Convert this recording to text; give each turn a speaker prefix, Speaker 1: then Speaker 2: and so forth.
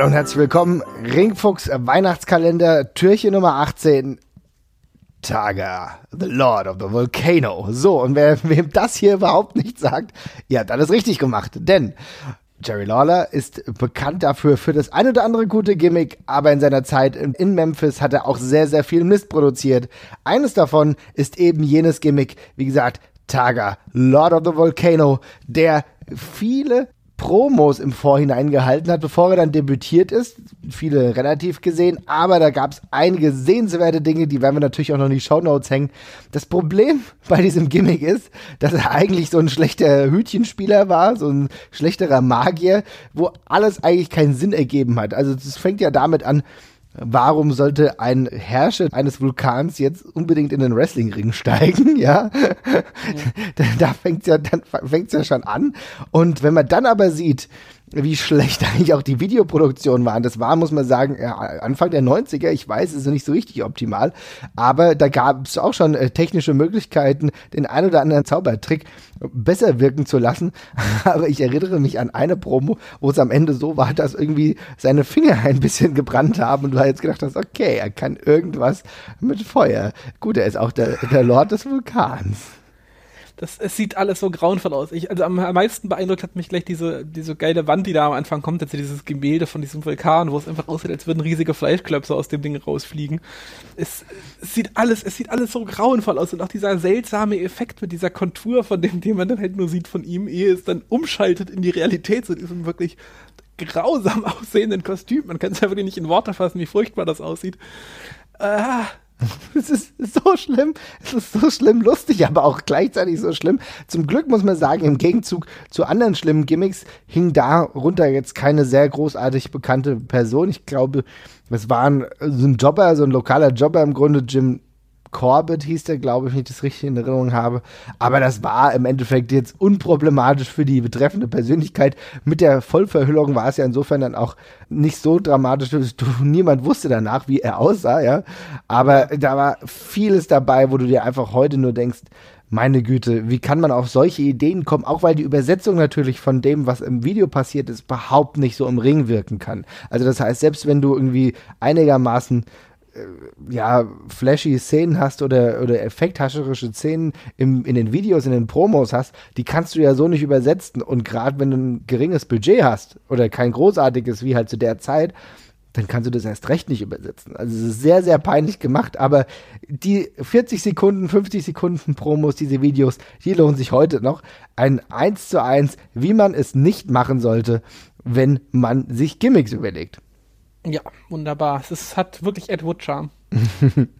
Speaker 1: Hallo und herzlich willkommen. Ringfuchs Weihnachtskalender, Türchen Nummer 18. Taga, the Lord of the Volcano. So, und wer, wem das hier überhaupt nicht sagt, ihr habt alles richtig gemacht. Denn Jerry Lawler ist bekannt dafür für das ein oder andere gute Gimmick, aber in seiner Zeit in Memphis hat er auch sehr, sehr viel Mist produziert. Eines davon ist eben jenes Gimmick, wie gesagt, Taga, Lord of the Volcano, der viele Promos im Vorhinein gehalten hat, bevor er dann debütiert ist. Viele relativ gesehen, aber da gab es einige sehenswerte Dinge, die werden wir natürlich auch noch in die Shownotes hängen. Das Problem bei diesem Gimmick ist, dass er eigentlich so ein schlechter Hütchenspieler war, so ein schlechterer Magier, wo alles eigentlich keinen Sinn ergeben hat. Also es fängt ja damit an, Warum sollte ein Herrscher eines Vulkans jetzt unbedingt in den Wrestlingring steigen? Ja, ja. da, da fängt's ja, dann fängt's ja schon an. Und wenn man dann aber sieht, wie schlecht eigentlich auch die Videoproduktionen waren. Das war, muss man sagen, ja, Anfang der 90er. Ich weiß, es ist nicht so richtig optimal, aber da gab es auch schon äh, technische Möglichkeiten, den ein oder anderen Zaubertrick besser wirken zu lassen. aber ich erinnere mich an eine Promo, wo es am Ende so war, dass irgendwie seine Finger ein bisschen gebrannt haben und du jetzt gedacht hast, okay, er kann irgendwas mit Feuer. Gut, er ist auch der, der Lord des Vulkans
Speaker 2: das, es sieht alles so grauenvoll aus. Ich, also am, meisten beeindruckt hat mich gleich diese, diese geile Wand, die da am Anfang kommt, also dieses Gemälde von diesem Vulkan, wo es einfach aussieht, als würden riesige Fleischklöpse aus dem Ding rausfliegen. Es, es, sieht alles, es sieht alles so grauenvoll aus und auch dieser seltsame Effekt mit dieser Kontur von dem, den man dann halt nur sieht von ihm, ehe es dann umschaltet in die Realität zu diesem wirklich grausam aussehenden Kostüm. Man kann es ja wirklich nicht in Worte fassen, wie furchtbar das aussieht. Ah,
Speaker 1: es ist so schlimm, es ist so schlimm lustig, aber auch gleichzeitig so schlimm. Zum Glück muss man sagen, im Gegenzug zu anderen schlimmen Gimmicks hing darunter jetzt keine sehr großartig bekannte Person. Ich glaube, es war ein, so ein Jobber, so ein lokaler Jobber im Grunde, Jim Corbett hieß der, glaube ich, wenn ich das richtig in Erinnerung habe. Aber das war im Endeffekt jetzt unproblematisch für die betreffende Persönlichkeit. Mit der Vollverhüllung war es ja insofern dann auch nicht so dramatisch. Niemand wusste danach, wie er aussah, ja. Aber da war vieles dabei, wo du dir einfach heute nur denkst, meine Güte, wie kann man auf solche Ideen kommen? Auch weil die Übersetzung natürlich von dem, was im Video passiert ist, überhaupt nicht so im Ring wirken kann. Also das heißt, selbst wenn du irgendwie einigermaßen ja, flashy Szenen hast oder, oder effekthascherische Szenen im, in den Videos, in den Promos hast, die kannst du ja so nicht übersetzen. Und gerade wenn du ein geringes Budget hast oder kein großartiges wie halt zu der Zeit, dann kannst du das erst recht nicht übersetzen. Also es ist sehr, sehr peinlich gemacht, aber die 40 Sekunden, 50 Sekunden Promos, diese Videos, die lohnen sich heute noch. Ein 1 zu 1, wie man es nicht machen sollte, wenn man sich Gimmicks überlegt.
Speaker 2: Ja, wunderbar. Es ist, hat wirklich Ed Wood Charme.